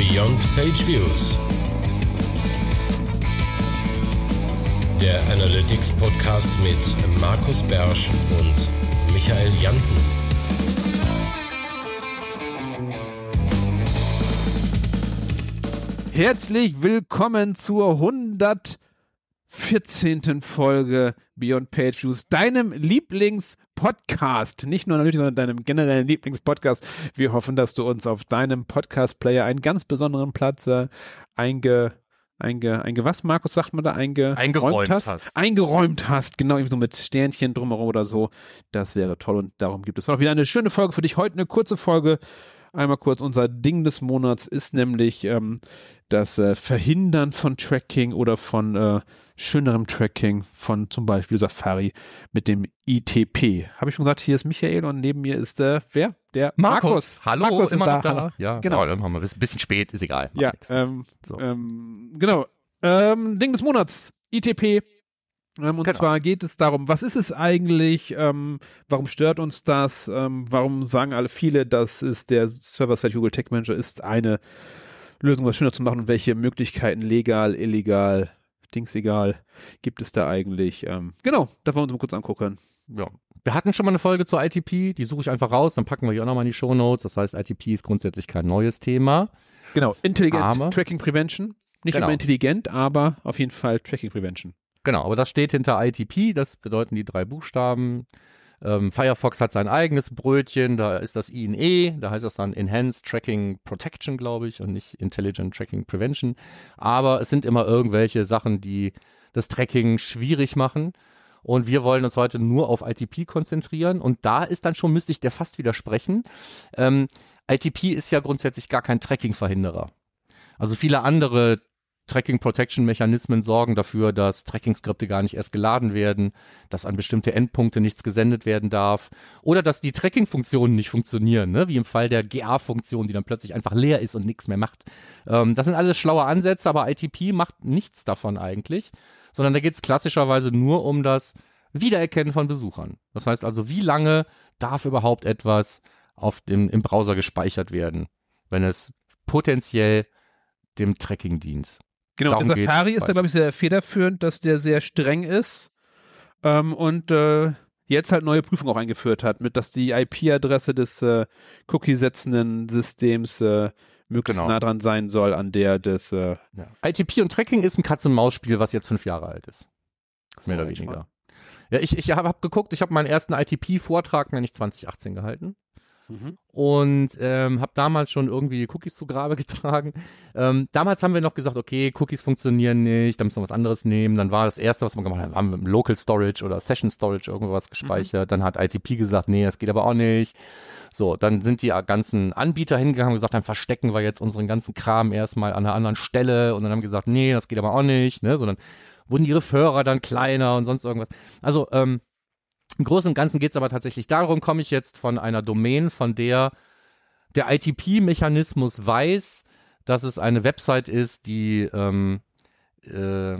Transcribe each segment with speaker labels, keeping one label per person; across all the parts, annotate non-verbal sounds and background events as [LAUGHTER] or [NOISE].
Speaker 1: Beyond Page Views. Der Analytics Podcast mit Markus Bersch und Michael Janssen.
Speaker 2: Herzlich willkommen zur 114. Folge Beyond Page Views, deinem Lieblingspodcast. Nicht nur natürlich, sondern deinem generellen Lieblingspodcast. Wir hoffen, dass du uns auf deinem Podcast-Player einen ganz besonderen Platz äh, einge einge, einge was, Markus, sagt man da, einge,
Speaker 3: Eingeräumt
Speaker 2: hast?
Speaker 3: hast.
Speaker 2: Eingeräumt hast, genau, irgendwie so mit Sternchen drumherum oder so. Das wäre toll und darum gibt es auch wieder eine schöne Folge für dich. Heute eine kurze Folge. Einmal kurz, unser Ding des Monats ist nämlich ähm, das äh, Verhindern von Tracking oder von äh, schönerem Tracking von zum Beispiel Safari mit dem ITP. Habe ich schon gesagt, hier ist Michael und neben mir ist äh, wer? Der Markus.
Speaker 3: Hallo,
Speaker 2: Markus
Speaker 3: immer
Speaker 2: ist
Speaker 3: noch da.
Speaker 2: Hallo.
Speaker 3: Ja,
Speaker 2: Genau.
Speaker 3: dann haben wir ein bisschen spät, ist egal.
Speaker 2: Ja, ähm,
Speaker 3: So.
Speaker 2: ähm, genau. Ähm, Ding des Monats, ITP. Ähm, und
Speaker 3: Genau.
Speaker 2: zwar geht es darum, was ist es eigentlich, ähm, warum stört uns das, ähm, warum sagen alle viele, dass es der Server-Side Google Tech Manager ist eine Lösung, was schöner zu machen und welche Möglichkeiten legal, illegal, Dings egal, gibt es da eigentlich. Ähm, genau, da wollen wir uns mal kurz angucken.
Speaker 3: ja. Wir hatten schon mal eine Folge zur ITP, die suche ich einfach raus, dann packen wir die auch nochmal in die Show Notes. Das heißt, ITP ist grundsätzlich kein neues Thema.
Speaker 2: Genau, Intelligent
Speaker 3: Aber-
Speaker 2: Tracking Prevention. Nicht
Speaker 3: Genau.
Speaker 2: immer intelligent, aber auf jeden Fall Tracking Prevention.
Speaker 3: Genau, aber das steht hinter ITP, das bedeuten die drei Buchstaben. Ähm, Firefox hat sein eigenes Brötchen, da ist das I in E, da heißt das dann Enhanced Tracking Protection, glaube ich, und nicht Intelligent Tracking Prevention. Aber es sind immer irgendwelche Sachen, die das Tracking schwierig machen. Und wir wollen uns heute nur auf ITP konzentrieren. Und da ist dann schon, müsste ich der fast widersprechen. Ähm, ITP ist ja grundsätzlich gar kein Tracking-Verhinderer. Also viele andere Tracking Protection Mechanismen sorgen dafür, dass Tracking-Skripte gar nicht erst geladen werden, dass an bestimmte Endpunkte nichts gesendet werden darf oder dass die Tracking-Funktionen nicht funktionieren, ne? wie im Fall der GA-Funktion, die dann plötzlich einfach leer ist und nichts mehr macht. Ähm, das sind alles schlaue Ansätze, aber ITP macht nichts davon eigentlich, sondern da geht es klassischerweise nur um das Wiedererkennen von Besuchern. Das heißt also, wie lange darf überhaupt etwas auf dem, im Browser gespeichert werden, wenn es potenziell dem Tracking dient.
Speaker 2: Genau,
Speaker 3: Darum
Speaker 2: der Safari ist da, glaube ich, sehr federführend, dass der sehr streng ist ähm, und äh, jetzt halt neue Prüfungen auch eingeführt hat, mit dass die IP-Adresse des äh, Cookie-setzenden Systems äh, möglichst
Speaker 3: Genau.
Speaker 2: nah dran sein soll an der des äh,
Speaker 3: Ja. ITP und Tracking ist ein Katz-und-Maus-Spiel, was jetzt fünf Jahre alt ist. Mehr oder weniger. Ja, ich, ich habe hab geguckt, ich habe meinen ersten ITP-Vortrag, nämlich 2018 gehalten. Und ähm, habe damals schon irgendwie Cookies zu Grabe [LAUGHS] getragen. Ähm, damals haben wir noch gesagt, okay, Cookies funktionieren nicht, da müssen wir was anderes nehmen. Dann war das erste, was wir gemacht haben, haben wir Local Storage oder Session Storage irgendwas gespeichert. Dann hat ITP gesagt, nee, das geht aber auch nicht. So, dann sind die ganzen Anbieter hingegangen und gesagt, dann verstecken wir jetzt unseren ganzen Kram erstmal an einer anderen Stelle und dann haben gesagt, nee, das geht aber auch nicht, ne, sondern wurden die Referrer dann kleiner und sonst irgendwas. Also, ähm, im Großen und Ganzen geht es aber tatsächlich darum, komme ich jetzt von einer Domain, von der der ITP-Mechanismus weiß, dass es eine Website ist, die ähm, äh,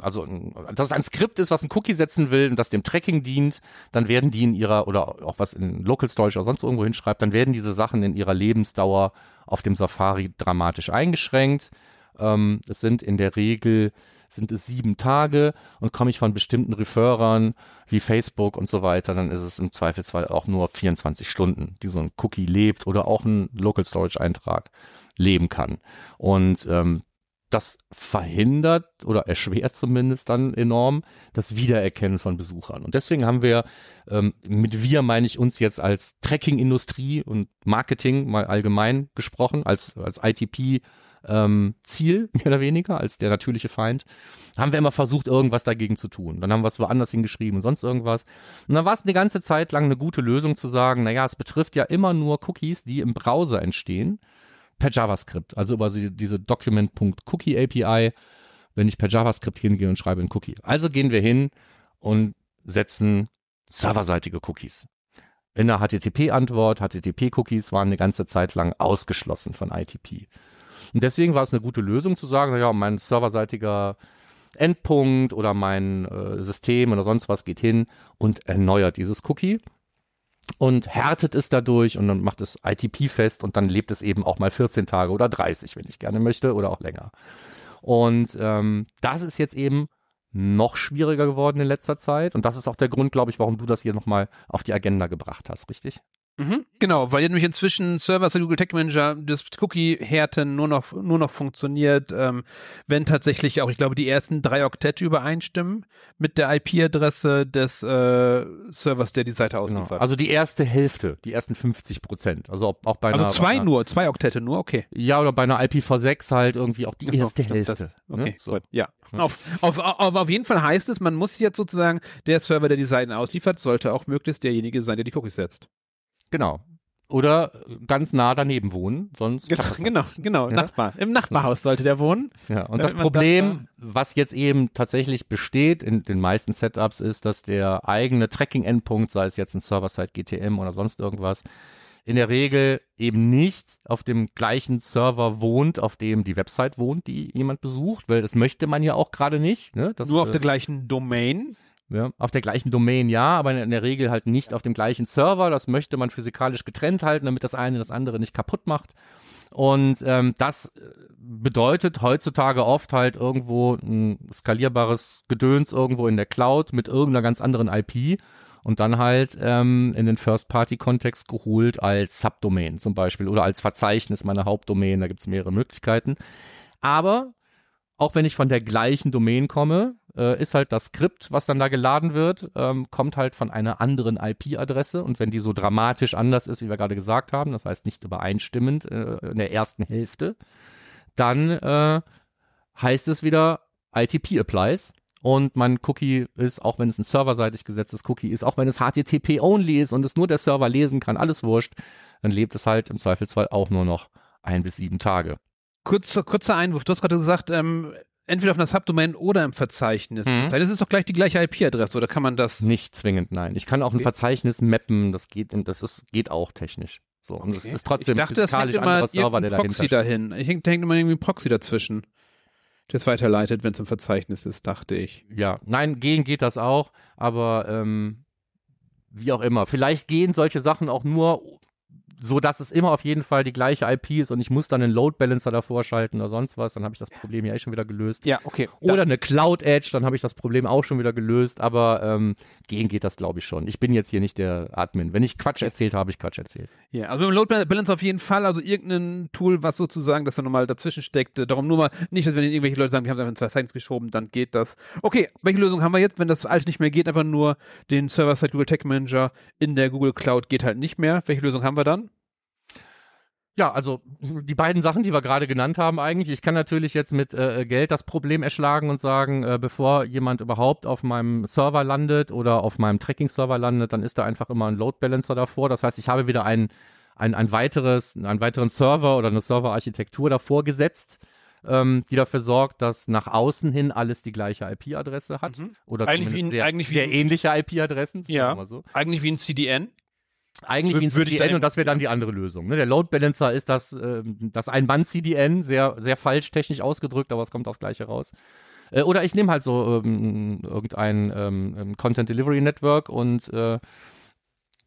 Speaker 3: also dass es ein Skript ist, was ein Cookie setzen will und das dem Tracking dient, dann werden die in ihrer oder auch was in Local Storage oder sonst irgendwo hinschreibt, dann werden diese Sachen in ihrer Lebensdauer auf dem Safari dramatisch eingeschränkt. Ähm, es sind in der Regel sind es sieben Tage und komme ich von bestimmten Referrern wie Facebook und so weiter, dann ist es im Zweifelsfall auch nur 24 Stunden, die so ein Cookie lebt oder auch ein Local Storage Eintrag leben kann. Und ähm, das verhindert oder erschwert zumindest dann enorm das Wiedererkennen von Besuchern. Und deswegen haben wir, ähm, mit wir meine ich uns jetzt als Tracking-Industrie und Marketing mal allgemein gesprochen, als, als ITP ähm, Ziel, [LAUGHS] mehr oder weniger, als der natürliche Feind, haben wir immer versucht, irgendwas dagegen zu tun. Dann haben wir es woanders hingeschrieben und sonst irgendwas. Und dann war es eine ganze Zeit lang eine gute Lösung zu sagen, naja, es betrifft ja immer nur Cookies, die im Browser entstehen, per JavaScript, also über diese Document.cookie API, wenn ich per JavaScript hingehe und schreibe einen Cookie. Also gehen wir hin und setzen serverseitige Cookies. In der HTTP-Antwort, HTTP-Cookies waren eine ganze Zeit lang ausgeschlossen von ITP. Und deswegen war es eine gute Lösung zu sagen, naja, mein serverseitiger Endpunkt oder mein äh, System oder sonst was geht hin und erneuert dieses Cookie. und härtet es dadurch und dann macht es ITP fest und dann lebt es eben auch mal 14 Tage oder 30, wenn ich gerne möchte, oder auch länger. Und ähm, das ist jetzt eben noch schwieriger geworden in letzter Zeit. Und das ist auch der Grund, glaube ich, warum du das hier nochmal auf die Agenda gebracht hast, richtig?
Speaker 2: Mhm, genau, weil nämlich inzwischen Server der Google Tech Manager das Cookie-Härten nur noch, nur noch funktioniert, ähm, wenn tatsächlich auch, ich glaube, die ersten drei Oktette übereinstimmen mit der IP-Adresse des äh, Servers, der die Seite genau. ausliefert. Genau.
Speaker 3: Also die erste Hälfte, die ersten 50 Prozent. Also auch bei
Speaker 2: also
Speaker 3: einer.
Speaker 2: zwei
Speaker 3: einer,
Speaker 2: nur, zwei Oktette nur, okay.
Speaker 3: Ja, oder bei einer IPv6 halt irgendwie auch die das erste Hälfte. Das,
Speaker 2: okay, ne? so. gut, ja. Auf, auf, auf, auf jeden Fall heißt es, man muss jetzt sozusagen, der Server, der die Seiten ausliefert, sollte auch möglichst derjenige sein, der die Cookies setzt.
Speaker 3: Genau. Oder ganz nah daneben wohnen, sonst
Speaker 2: genau, genau, genau, ja? Nachbar. Im Nachbarhaus sollte der wohnen.
Speaker 3: Ja, und das Problem, was jetzt eben tatsächlich besteht in den meisten Setups, ist, dass der eigene Tracking-Endpunkt, sei es jetzt ein Server-Side GTM oder sonst irgendwas, in der Regel eben nicht auf dem gleichen Server wohnt, auf dem die Website wohnt, die jemand besucht, weil das möchte man ja auch gerade nicht. Ne? Das,
Speaker 2: Nur auf äh, der gleichen Domain.
Speaker 3: Ja, auf der gleichen Domain ja, aber in der Regel halt nicht auf dem gleichen Server. Das möchte man physikalisch getrennt halten, damit das eine das andere nicht kaputt macht. Und ähm, das äh, bedeutet heutzutage oft halt irgendwo ein skalierbares Gedöns irgendwo in der Cloud mit irgendeiner ganz anderen IP und dann halt ähm, in den First-Party-Kontext geholt als Subdomain zum Beispiel oder als Verzeichnis meiner Hauptdomain. Da gibt's mehrere Möglichkeiten. Aber auch wenn ich von der gleichen Domain komme, äh, ist halt das Skript, was dann da geladen wird, ähm, kommt halt von einer anderen IP-Adresse. Und wenn die so dramatisch anders ist, wie wir gerade gesagt haben, das heißt nicht übereinstimmend äh, in der ersten Hälfte, dann äh, heißt es wieder ITP applies. Und mein Cookie ist, auch wenn es ein serverseitig gesetztes Cookie ist, auch wenn es HTTP-only ist und es nur der Server lesen kann, alles wurscht, dann lebt es halt im Zweifelsfall auch nur noch ein bis sieben Tage.
Speaker 2: Kurzer, kurzer Einwurf. Du hast gerade gesagt, ähm, entweder auf einer Subdomain oder im Verzeichnis. Mhm. Das ist doch gleich die gleiche IP-Adresse, oder kann man das?
Speaker 3: Nicht zwingend, nein. Ich kann auch ein Verzeichnis mappen, das geht, das ist, geht auch technisch. So, und es ist trotzdem
Speaker 2: ich dachte, das hängt immer Server, der Proxy dahin. Ich denke, hängt immer irgendwie ein Proxy dazwischen, der es weiterleitet, wenn es im Verzeichnis ist, dachte ich.
Speaker 3: Ja, nein, gehen geht das auch, aber ähm, wie auch immer. Vielleicht gehen solche Sachen auch nur so dass es immer auf jeden Fall die gleiche IP ist und ich muss dann einen Load Balancer davor schalten oder sonst was, dann habe ich das Problem ja eh schon wieder gelöst.
Speaker 2: Ja, okay.
Speaker 3: Oder eine Cloud Edge, dann habe ich das Problem auch schon wieder gelöst, aber ähm, gehen geht das glaube ich schon. Ich bin jetzt hier nicht der Admin. Wenn ich Quatsch erzählt habe, ich Quatsch erzählt.
Speaker 2: Ja, also mit dem Load Balancer auf jeden Fall, also irgendein Tool, was sozusagen, das da nochmal dazwischen steckt. Darum nur mal, nicht, dass wenn irgendwelche Leute sagen, wir haben einfach in zwei Settings geschoben, dann geht das. Okay, welche Lösung haben wir jetzt, wenn das alles nicht mehr geht, einfach nur den Server-Side Google Tech Manager in der Google Cloud geht halt nicht mehr. Welche Lösung haben wir dann?
Speaker 3: Ja, also [LAUGHS] die beiden Sachen, die wir gerade genannt haben eigentlich. Ich kann natürlich jetzt mit äh, Geld das Problem erschlagen und sagen, äh, bevor jemand überhaupt auf meinem Server landet oder auf meinem Tracking-Server landet, dann ist da einfach immer ein Load Balancer davor. Das heißt, ich habe wieder ein, ein, ein weiteres, einen weiteren Server oder eine Serverarchitektur davor gesetzt, ähm, die dafür sorgt, dass nach außen hin alles die gleiche IP-Adresse hat. Mhm. Oder
Speaker 2: eigentlich wie ein,
Speaker 3: sehr,
Speaker 2: eigentlich
Speaker 3: sehr ähnliche IP-Adressen.
Speaker 2: Ja, so. eigentlich wie ein CDN.
Speaker 3: Eigentlich wie ein CDN und das wäre dann die andere Lösung. Ne? Der Load Balancer ist das, äh, das Ein-Mann-CDN, sehr, sehr falsch technisch ausgedrückt, aber es kommt aufs Gleiche raus. Äh, oder ich nehme halt so ähm, irgendein ähm, ähm, Content Delivery Network und äh,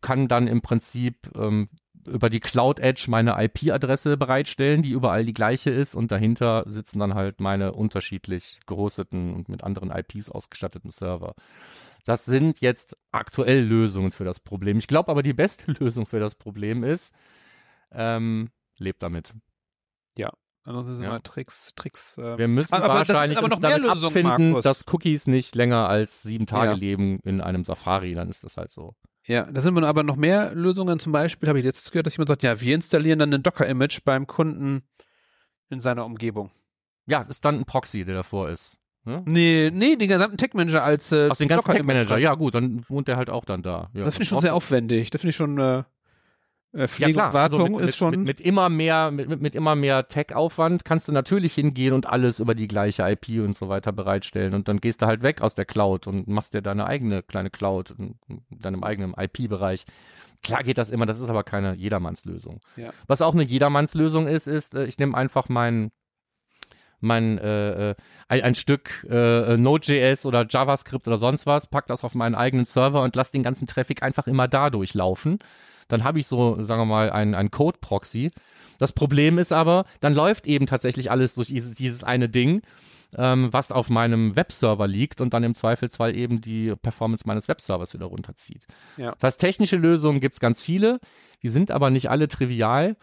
Speaker 3: kann dann im Prinzip ähm, über die Cloud Edge meine IP-Adresse bereitstellen, die überall die gleiche ist und dahinter sitzen dann halt meine unterschiedlich gehosteten und mit anderen IPs ausgestatteten Server. Das sind jetzt aktuell Lösungen für das Problem. Ich glaube aber, die beste [LAUGHS] Lösung für das Problem ist, ähm, lebt damit.
Speaker 2: Ja. Ansonsten sind ja. immer Tricks, Tricks.
Speaker 3: Äh Wir müssen aber wahrscheinlich
Speaker 2: das, aber noch mehr damit Lösung,
Speaker 3: abfinden, Markus. dass Cookies nicht länger als sieben Tage ja. leben in einem Safari. Dann ist das halt so.
Speaker 2: Ja, da sind aber noch mehr Lösungen. Zum Beispiel habe ich jetzt gehört, dass jemand sagt, ja, wir installieren dann ein Docker-Image beim Kunden in seiner Umgebung.
Speaker 3: Ja, ist dann ein Proxy, der davor ist.
Speaker 2: Ne? Nee, nee, den gesamten Tech Manager als
Speaker 3: äh, Aus den ganzen Tech Manager, ja gut, dann wohnt der halt auch dann da. Ja,
Speaker 2: das finde ich schon sehr aufwendig. Das finde ich schon äh, äh, Pflege ja, klar. Also
Speaker 3: mit,
Speaker 2: ist schon
Speaker 3: mit, mit, immer mehr mit, mit immer mehr Tech-Aufwand kannst du natürlich hingehen und alles über die gleiche IP und so weiter bereitstellen und dann gehst du halt weg aus der Cloud und machst dir deine eigene kleine Cloud in deinem eigenen IP-Bereich. Klar geht das immer, das ist aber keine Jedermannslösung. Ja. Was auch eine Jedermannslösung ist, ist, äh, ich nehme einfach meinen mein äh, äh ein, ein Stück äh, Node.js oder JavaScript oder sonst was, pack das auf meinen eigenen Server und lass den ganzen Traffic einfach immer da durchlaufen. Dann habe ich so, sagen wir mal, ein, ein Code-Proxy. Das Problem ist aber, dann läuft eben tatsächlich alles durch dieses, dieses eine Ding ähm, was auf meinem Webserver liegt und dann im Zweifelsfall eben die Performance meines Webservers wieder runterzieht. Ja. Das heißt, technische Lösungen gibt es ganz viele, die sind aber nicht alle trivial.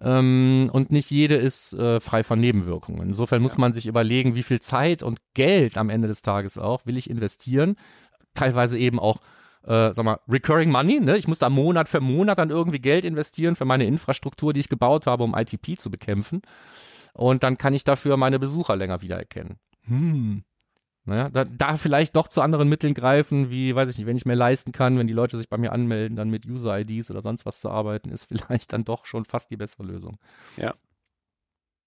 Speaker 3: Ähm, und nicht jede ist äh, frei von Nebenwirkungen. Insofern muss ja. man sich überlegen, wie viel Zeit und Geld am Ende des Tages auch will ich investieren. Teilweise eben auch äh, sag mal, Recurring Money, ne? Ich muss da Monat für Monat dann irgendwie Geld investieren für meine Infrastruktur, die ich gebaut habe, um ITP zu bekämpfen. Und dann kann ich dafür meine Besucher länger wiedererkennen. Hm. Naja, da, da vielleicht doch zu anderen Mitteln greifen, wie, weiß ich nicht, wenn ich mir leisten kann, wenn die Leute sich bei mir anmelden, dann mit User-IDs oder sonst was zu arbeiten, ist [LAUGHS] vielleicht dann doch schon fast die bessere Lösung.
Speaker 2: Ja.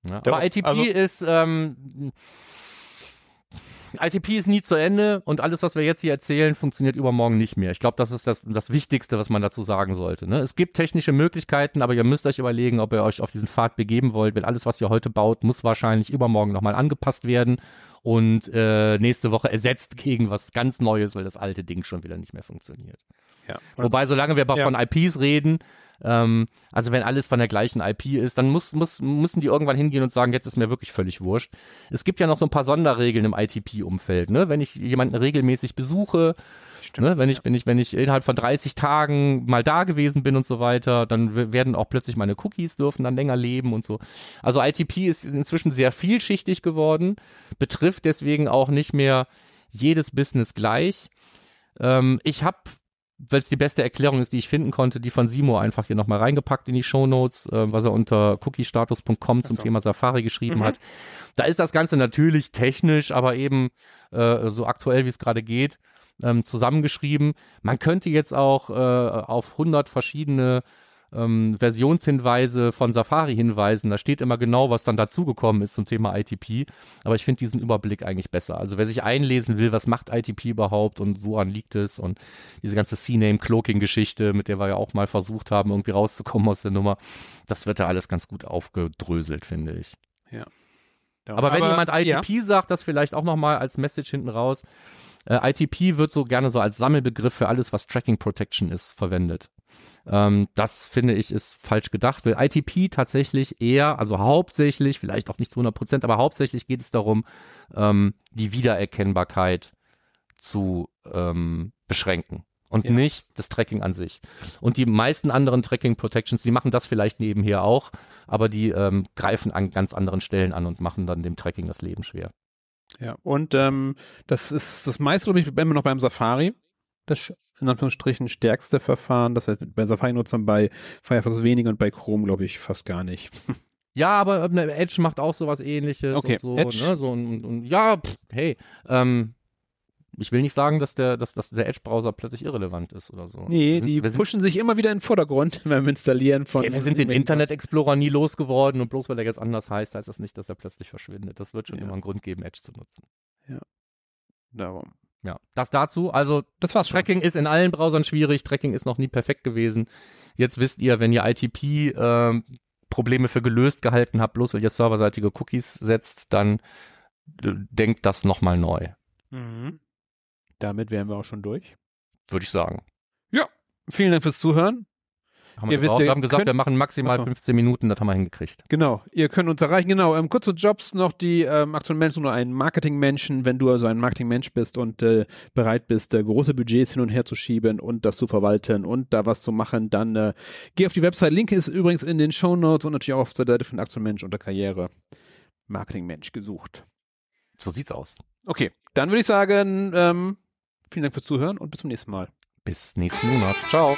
Speaker 3: ja aber ITP also, ist, ähm, ITP ist nie zu Ende und alles, was wir jetzt hier erzählen, funktioniert übermorgen nicht mehr. Ich glaube, das ist das, das Wichtigste, was man dazu sagen sollte. Ne? Es gibt technische Möglichkeiten, aber ihr müsst euch überlegen, ob ihr euch auf diesen Pfad begeben wollt, weil alles, was ihr heute baut, muss wahrscheinlich übermorgen nochmal angepasst werden und äh, nächste Woche ersetzt gegen was ganz Neues, weil das alte Ding schon wieder nicht mehr funktioniert. Ja. Wobei, solange wir ja. von IPs reden, ähm, also wenn alles von der gleichen IP ist, dann muss, muss, müssen die irgendwann hingehen und sagen, jetzt ist mir wirklich völlig wurscht. Es gibt ja noch so ein paar Sonderregeln im ITP-Umfeld. Ne? Wenn ich jemanden regelmäßig besuche, Stimmt, ne? wenn, ich, wenn, ich, wenn ich innerhalb von 30 Tagen mal da gewesen bin und so weiter, dann werden auch plötzlich meine Cookies dürfen dann länger leben und so. Also ITP ist inzwischen sehr vielschichtig geworden, betrifft deswegen auch nicht mehr jedes Business gleich. Ähm, ich habe weil es die beste Erklärung ist, die ich finden konnte, die von Simo einfach hier nochmal reingepackt in die Show Notes, äh, was er unter cookiestatus.com zum Thema Safari geschrieben mhm. hat. Da ist das Ganze natürlich technisch, aber eben äh, so aktuell, wie es gerade geht, ähm, zusammengeschrieben. Man könnte jetzt auch äh, auf 100 verschiedene ähm, Versionshinweise von Safari hinweisen. Da steht immer genau, was dann dazugekommen ist zum Thema ITP. Aber ich finde diesen Überblick eigentlich besser. Also wer sich einlesen will, was macht ITP überhaupt und woran liegt es und diese ganze C-Name-Cloaking-Geschichte, mit der wir ja auch mal versucht haben, irgendwie rauszukommen aus der Nummer, das wird da alles ganz gut aufgedröselt, finde ich.
Speaker 2: Ja.
Speaker 3: Aber wenn jemand ITP ja. sagt, das vielleicht auch nochmal als Message hinten raus. Äh, ITP wird so gerne so als Sammelbegriff für alles, was Tracking Protection ist, verwendet. Ähm, das finde ich ist falsch gedacht, weil ITP tatsächlich eher, also hauptsächlich, vielleicht auch nicht zu 100 Prozent, aber hauptsächlich geht es darum, ähm, die Wiedererkennbarkeit zu ähm, beschränken und ja. nicht das Tracking an sich. Und die meisten anderen Tracking Protections, die machen das vielleicht nebenher auch, aber die ähm, greifen an ganz anderen Stellen an und machen dann dem Tracking das Leben schwer.
Speaker 2: Ja, und ähm, das ist das meiste, glaube ich, immer noch beim Safari das in Anführungsstrichen stärkste Verfahren. Das heißt, bei Safari-Nutzern bei Firefox weniger und bei Chrome, glaube ich, fast gar nicht.
Speaker 3: Ja, aber äh, Edge macht auch sowas ähnliches
Speaker 2: okay.
Speaker 3: und so.
Speaker 2: Edge.
Speaker 3: Ne? so und, und, ja, pff, hey, ähm, ich will nicht sagen, dass der, dass, dass der Edge-Browser plötzlich irrelevant ist oder so.
Speaker 2: Nee, sind, die pushen sich immer wieder in den Vordergrund [LAUGHS] beim Installieren von.
Speaker 3: Ey, wir sind den Internet Explorer nie losgeworden und bloß weil er jetzt anders heißt, heißt das nicht, dass er plötzlich verschwindet. Das wird schon ja. immer einen Grund geben, Edge zu nutzen.
Speaker 2: Ja. Darum.
Speaker 3: Ja, das dazu. Also, das war's. Tracking schon. ist in allen Browsern schwierig. Tracking ist noch nie perfekt gewesen. Jetzt wisst ihr, wenn ihr ITP äh, Probleme für gelöst gehalten habt, bloß weil ihr serverseitige Cookies setzt, dann äh, denkt das nochmal neu.
Speaker 2: Mhm. Damit wären wir auch schon durch.
Speaker 3: Würde ich sagen.
Speaker 2: Ja, vielen Dank fürs Zuhören.
Speaker 3: Haben wir, wisst, wir haben gesagt, wir machen maximal 15 Minuten, das haben wir hingekriegt.
Speaker 2: Genau, ihr könnt uns erreichen. Genau, ähm, kurze Jobs noch, die ähm, aktuellen Menschen oder ein Marketingmenschen, wenn du also ein Marketingmensch bist und äh, bereit bist, äh, große Budgets hin und her zu schieben und das zu verwalten und da was zu machen, dann äh, geh auf die Website. Link ist übrigens in den Show Notes und natürlich auch auf der Seite von Aktuellen Mensch unter Karriere. Marketingmensch gesucht.
Speaker 3: So sieht's aus.
Speaker 2: Okay, dann würde ich sagen, ähm, vielen Dank fürs Zuhören und bis zum nächsten Mal.
Speaker 3: Bis nächsten Monat. Ciao.